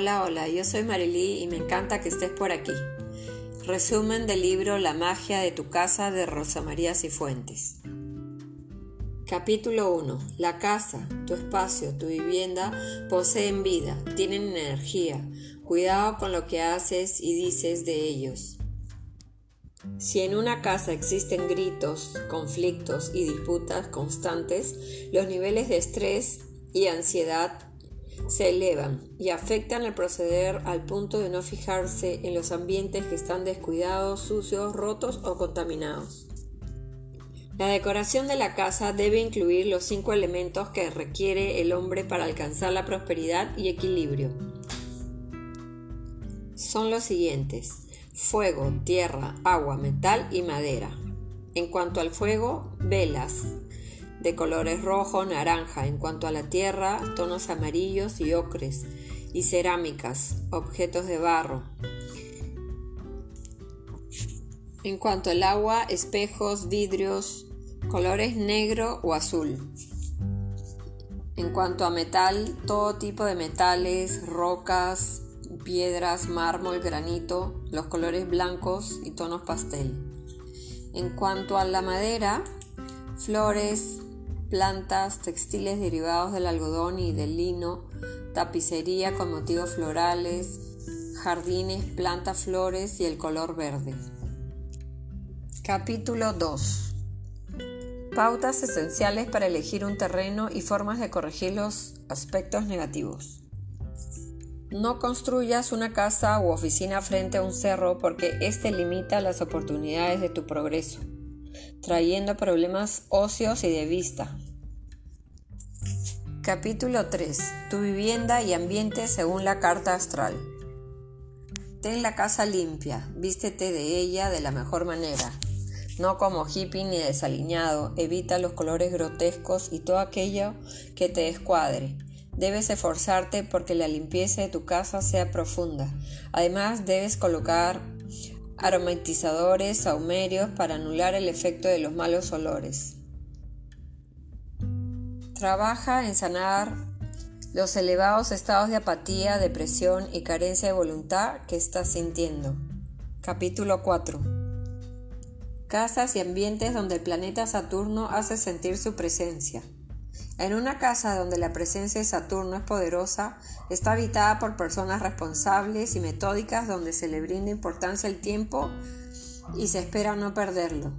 Hola, hola, yo soy Marilí y me encanta que estés por aquí. Resumen del libro La magia de tu casa de Rosa María Cifuentes. Capítulo 1. La casa, tu espacio, tu vivienda poseen vida, tienen energía. Cuidado con lo que haces y dices de ellos. Si en una casa existen gritos, conflictos y disputas constantes, los niveles de estrés y ansiedad se elevan y afectan el proceder al punto de no fijarse en los ambientes que están descuidados, sucios, rotos o contaminados. La decoración de la casa debe incluir los cinco elementos que requiere el hombre para alcanzar la prosperidad y equilibrio. Son los siguientes fuego, tierra, agua, metal y madera. En cuanto al fuego, velas de colores rojo, naranja. En cuanto a la tierra, tonos amarillos y ocres. Y cerámicas, objetos de barro. En cuanto al agua, espejos, vidrios, colores negro o azul. En cuanto a metal, todo tipo de metales, rocas, piedras, mármol, granito, los colores blancos y tonos pastel. En cuanto a la madera, flores, plantas, textiles derivados del algodón y del lino, tapicería con motivos florales, jardines, plantas, flores y el color verde. Capítulo 2. Pautas esenciales para elegir un terreno y formas de corregir los aspectos negativos. No construyas una casa u oficina frente a un cerro porque éste limita las oportunidades de tu progreso, trayendo problemas óseos y de vista. Capítulo 3. Tu vivienda y ambiente según la carta astral. Ten la casa limpia, vístete de ella de la mejor manera. No como hippie ni desaliñado, evita los colores grotescos y todo aquello que te escuadre Debes esforzarte porque la limpieza de tu casa sea profunda. Además, debes colocar aromatizadores saumerios para anular el efecto de los malos olores. Trabaja en sanar los elevados estados de apatía, depresión y carencia de voluntad que estás sintiendo. Capítulo 4. Casas y ambientes donde el planeta Saturno hace sentir su presencia. En una casa donde la presencia de Saturno es poderosa, está habitada por personas responsables y metódicas donde se le brinda importancia al tiempo y se espera no perderlo.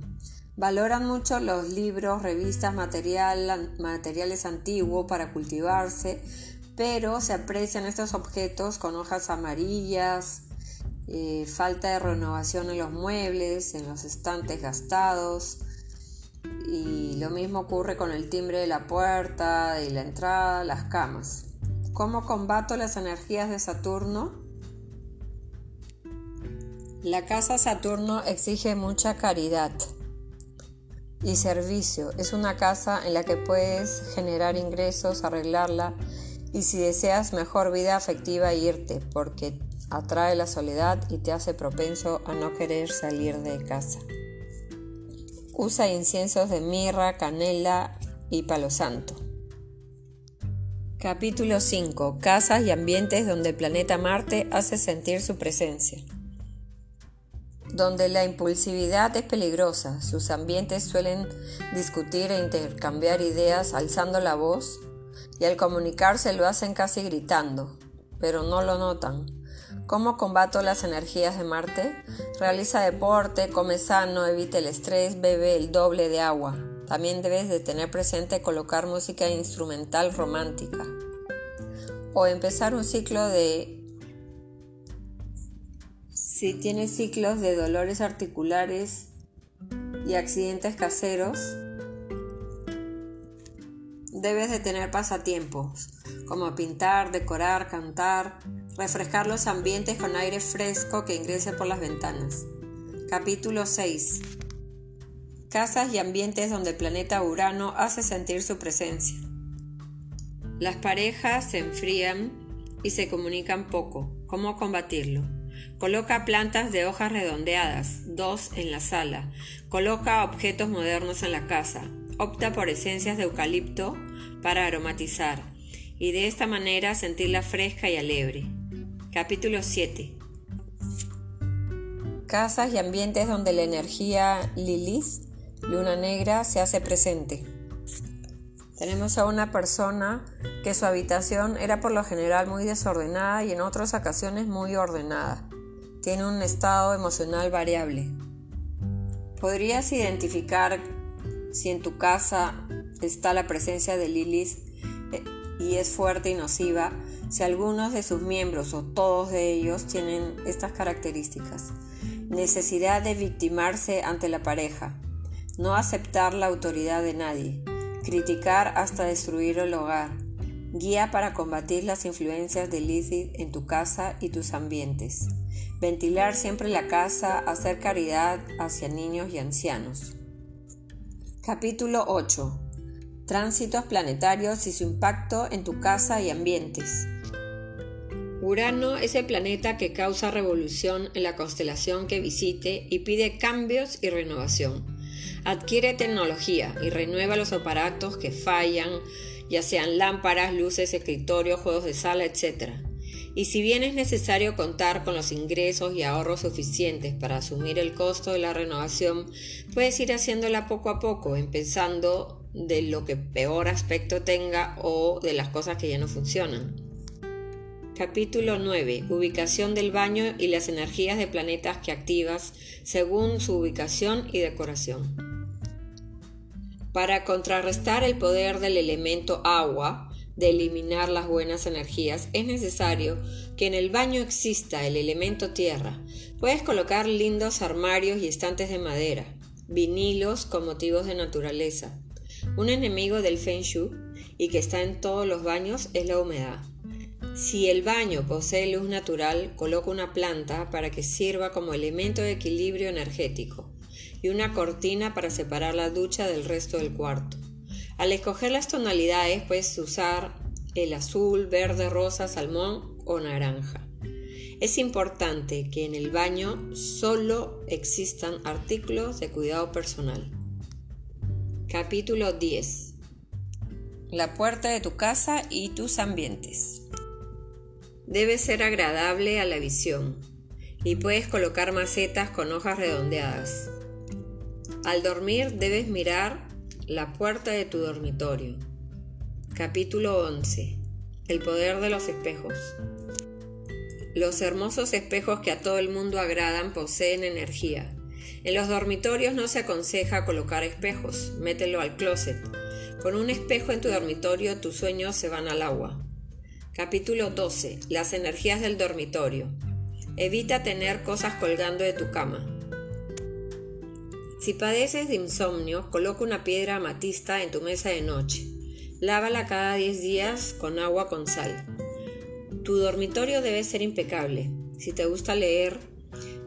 Valoran mucho los libros, revistas, materiales antiguos para cultivarse, pero se aprecian estos objetos con hojas amarillas, eh, falta de renovación en los muebles, en los estantes gastados, y lo mismo ocurre con el timbre de la puerta y la entrada, las camas. ¿Cómo combato las energías de Saturno? La casa Saturno exige mucha caridad y servicio. Es una casa en la que puedes generar ingresos, arreglarla y si deseas mejor vida afectiva irte porque atrae la soledad y te hace propenso a no querer salir de casa. Usa inciensos de mirra, canela y palo santo. Capítulo 5. Casas y ambientes donde el planeta Marte hace sentir su presencia. Donde la impulsividad es peligrosa, sus ambientes suelen discutir e intercambiar ideas alzando la voz y al comunicarse lo hacen casi gritando, pero no lo notan. ¿Cómo combato las energías de Marte? Realiza deporte, come sano, evite el estrés, bebe el doble de agua. También debes de tener presente colocar música instrumental romántica. O empezar un ciclo de... Si tienes ciclos de dolores articulares y accidentes caseros, debes de tener pasatiempos como pintar, decorar, cantar, refrescar los ambientes con aire fresco que ingrese por las ventanas. Capítulo 6. Casas y ambientes donde el planeta Urano hace sentir su presencia. Las parejas se enfrían y se comunican poco. ¿Cómo combatirlo? Coloca plantas de hojas redondeadas, dos en la sala. Coloca objetos modernos en la casa. Opta por esencias de eucalipto para aromatizar y de esta manera sentirla fresca y alegre. Capítulo 7. Casas y ambientes donde la energía Lilith, luna negra, se hace presente. Tenemos a una persona que su habitación era por lo general muy desordenada y en otras ocasiones muy ordenada. Tiene un estado emocional variable. ¿Podrías identificar si en tu casa está la presencia de Lilith eh, y es fuerte y nociva? Si algunos de sus miembros o todos de ellos tienen estas características. Necesidad de victimarse ante la pareja. No aceptar la autoridad de nadie. Criticar hasta destruir el hogar. Guía para combatir las influencias de Lilith en tu casa y tus ambientes. Ventilar siempre la casa, hacer caridad hacia niños y ancianos. Capítulo 8. Tránsitos planetarios y su impacto en tu casa y ambientes. Urano es el planeta que causa revolución en la constelación que visite y pide cambios y renovación. Adquiere tecnología y renueva los aparatos que fallan, ya sean lámparas, luces, escritorios, juegos de sala, etc y si bien es necesario contar con los ingresos y ahorros suficientes para asumir el costo de la renovación, puedes ir haciéndola poco a poco, empezando de lo que peor aspecto tenga o de las cosas que ya no funcionan. Capítulo 9. Ubicación del baño y las energías de planetas que activas según su ubicación y decoración. Para contrarrestar el poder del elemento agua, de eliminar las buenas energías, es necesario que en el baño exista el elemento tierra. Puedes colocar lindos armarios y estantes de madera, vinilos con motivos de naturaleza. Un enemigo del Feng Shui y que está en todos los baños es la humedad. Si el baño posee luz natural, coloca una planta para que sirva como elemento de equilibrio energético y una cortina para separar la ducha del resto del cuarto. Al escoger las tonalidades puedes usar el azul, verde, rosa, salmón o naranja. Es importante que en el baño solo existan artículos de cuidado personal. Capítulo 10. La puerta de tu casa y tus ambientes. Debe ser agradable a la visión y puedes colocar macetas con hojas redondeadas. Al dormir debes mirar la puerta de tu dormitorio. Capítulo 11. El poder de los espejos. Los hermosos espejos que a todo el mundo agradan poseen energía. En los dormitorios no se aconseja colocar espejos, mételo al closet. Con un espejo en tu dormitorio tus sueños se van al agua. Capítulo 12. Las energías del dormitorio. Evita tener cosas colgando de tu cama. Si padeces de insomnio, coloca una piedra amatista en tu mesa de noche. Lávala cada 10 días con agua con sal. Tu dormitorio debe ser impecable. Si te gusta leer,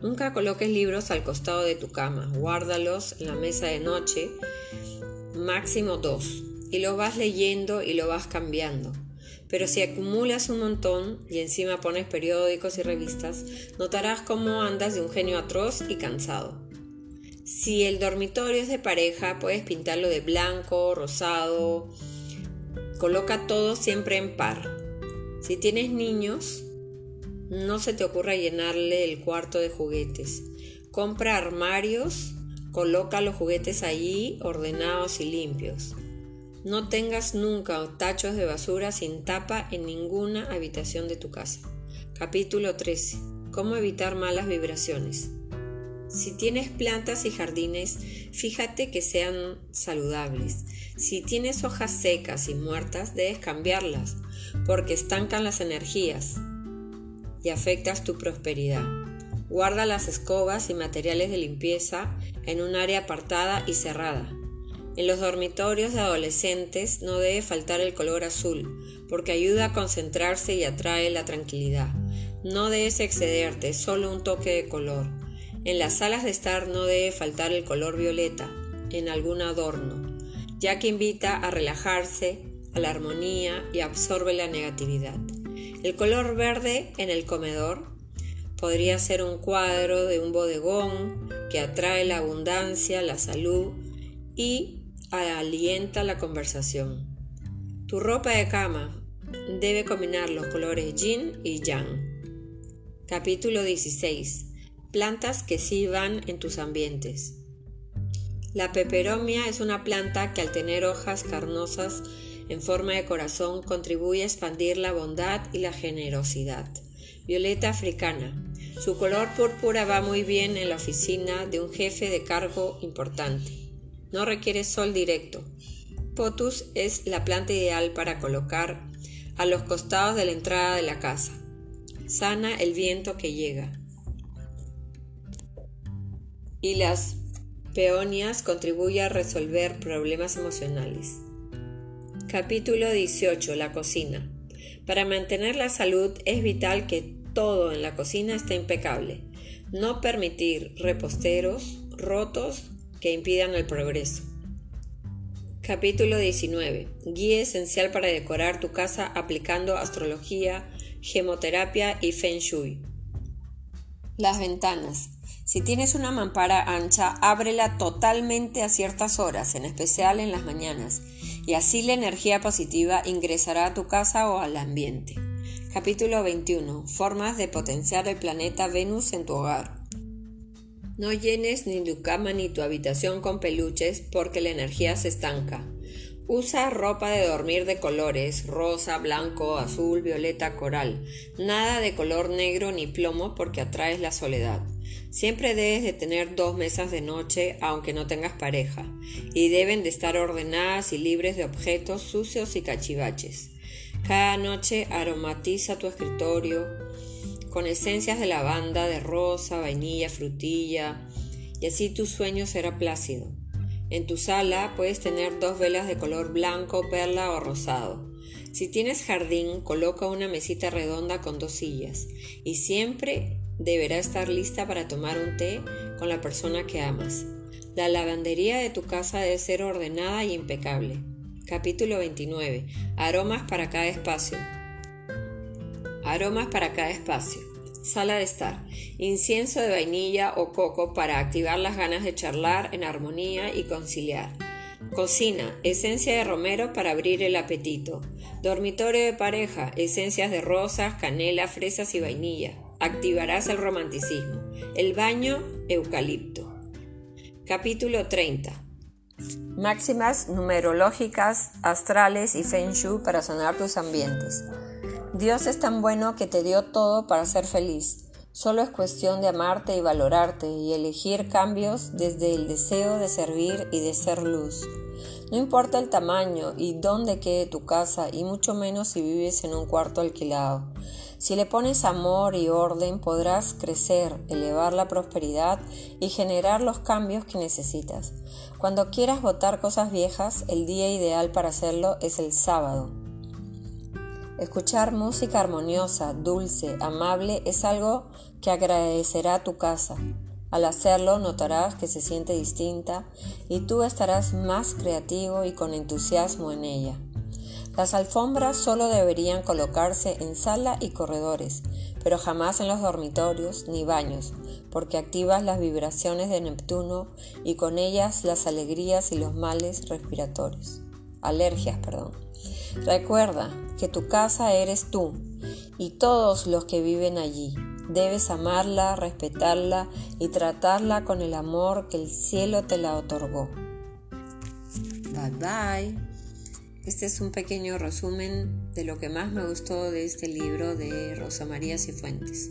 nunca coloques libros al costado de tu cama. Guárdalos en la mesa de noche, máximo dos, y lo vas leyendo y lo vas cambiando. Pero si acumulas un montón y encima pones periódicos y revistas, notarás cómo andas de un genio atroz y cansado. Si el dormitorio es de pareja, puedes pintarlo de blanco, rosado. Coloca todo siempre en par. Si tienes niños, no se te ocurra llenarle el cuarto de juguetes. Compra armarios, coloca los juguetes allí ordenados y limpios. No tengas nunca tachos de basura sin tapa en ninguna habitación de tu casa. Capítulo 13. ¿Cómo evitar malas vibraciones? Si tienes plantas y jardines, fíjate que sean saludables. Si tienes hojas secas y muertas, debes cambiarlas, porque estancan las energías y afectas tu prosperidad. Guarda las escobas y materiales de limpieza en un área apartada y cerrada. En los dormitorios de adolescentes no debe faltar el color azul, porque ayuda a concentrarse y atrae la tranquilidad. No debes excederte, solo un toque de color. En las salas de estar no debe faltar el color violeta en algún adorno, ya que invita a relajarse, a la armonía y absorbe la negatividad. El color verde en el comedor podría ser un cuadro de un bodegón que atrae la abundancia, la salud y alienta la conversación. Tu ropa de cama debe combinar los colores yin y yang. Capítulo 16. Plantas que sí van en tus ambientes. La peperomia es una planta que al tener hojas carnosas en forma de corazón contribuye a expandir la bondad y la generosidad. Violeta africana. Su color púrpura va muy bien en la oficina de un jefe de cargo importante. No requiere sol directo. Potus es la planta ideal para colocar a los costados de la entrada de la casa. Sana el viento que llega. Y las peonias contribuye a resolver problemas emocionales. Capítulo 18. La cocina. Para mantener la salud es vital que todo en la cocina esté impecable. No permitir reposteros rotos que impidan el progreso. Capítulo 19. Guía esencial para decorar tu casa aplicando astrología, gemoterapia y feng shui. Las ventanas. Si tienes una mampara ancha, ábrela totalmente a ciertas horas, en especial en las mañanas, y así la energía positiva ingresará a tu casa o al ambiente. Capítulo 21. Formas de potenciar el planeta Venus en tu hogar. No llenes ni tu cama ni tu habitación con peluches porque la energía se estanca. Usa ropa de dormir de colores, rosa, blanco, azul, violeta, coral. Nada de color negro ni plomo porque atraes la soledad. Siempre debes de tener dos mesas de noche aunque no tengas pareja y deben de estar ordenadas y libres de objetos sucios y cachivaches. Cada noche aromatiza tu escritorio con esencias de lavanda, de rosa, vainilla, frutilla y así tu sueño será plácido. En tu sala puedes tener dos velas de color blanco, perla o rosado. Si tienes jardín, coloca una mesita redonda con dos sillas y siempre deberá estar lista para tomar un té con la persona que amas. La lavandería de tu casa debe ser ordenada y impecable. Capítulo 29. Aromas para cada espacio. Aromas para cada espacio. Sala de estar. Incienso de vainilla o coco para activar las ganas de charlar en armonía y conciliar. Cocina. Esencia de romero para abrir el apetito. Dormitorio de pareja. Esencias de rosas, canela, fresas y vainilla. Activarás el romanticismo. El baño. Eucalipto. Capítulo 30. Máximas numerológicas, astrales y feng shui para sanar tus ambientes. Dios es tan bueno que te dio todo para ser feliz. Solo es cuestión de amarte y valorarte y elegir cambios desde el deseo de servir y de ser luz. No importa el tamaño y dónde quede tu casa y mucho menos si vives en un cuarto alquilado. Si le pones amor y orden podrás crecer, elevar la prosperidad y generar los cambios que necesitas. Cuando quieras botar cosas viejas, el día ideal para hacerlo es el sábado. Escuchar música armoniosa, dulce, amable es algo que agradecerá tu casa. Al hacerlo notarás que se siente distinta y tú estarás más creativo y con entusiasmo en ella. Las alfombras solo deberían colocarse en sala y corredores, pero jamás en los dormitorios ni baños, porque activas las vibraciones de Neptuno y con ellas las alegrías y los males respiratorios. Alergias, perdón. Recuerda que tu casa eres tú y todos los que viven allí. Debes amarla, respetarla y tratarla con el amor que el cielo te la otorgó. Bye bye. Este es un pequeño resumen de lo que más me gustó de este libro de Rosa María Cifuentes.